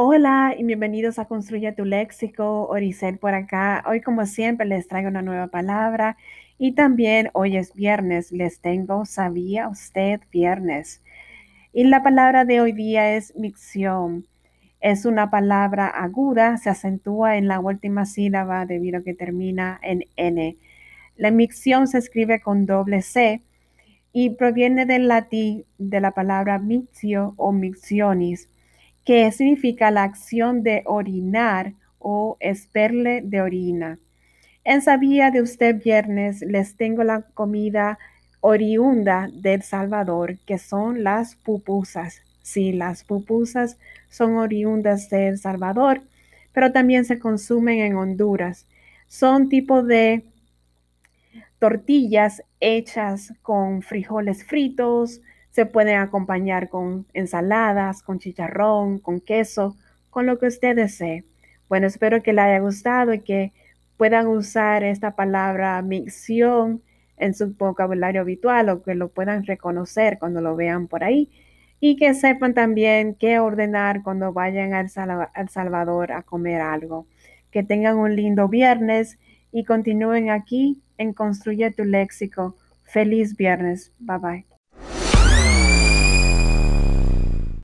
Hola y bienvenidos a Construye tu Léxico, Oricel por acá. Hoy como siempre les traigo una nueva palabra y también hoy es viernes, les tengo ¿sabía usted viernes? Y la palabra de hoy día es micción. Es una palabra aguda, se acentúa en la última sílaba debido a que termina en N. La micción se escribe con doble C y proviene del latín de la palabra mictio o miccionis que significa la acción de orinar o esperle de orina. En Sabía de usted viernes les tengo la comida oriunda del Salvador, que son las pupusas. Sí, las pupusas son oriundas de El Salvador, pero también se consumen en Honduras. Son tipo de tortillas hechas con frijoles fritos, se pueden acompañar con ensaladas, con chicharrón, con queso, con lo que usted desee. Bueno, espero que le haya gustado y que puedan usar esta palabra micción en su vocabulario habitual o que lo puedan reconocer cuando lo vean por ahí y que sepan también qué ordenar cuando vayan al, Salvador a comer algo. Que tengan un lindo viernes y continúen aquí en Construye tu Léxico. Feliz viernes. Bye bye.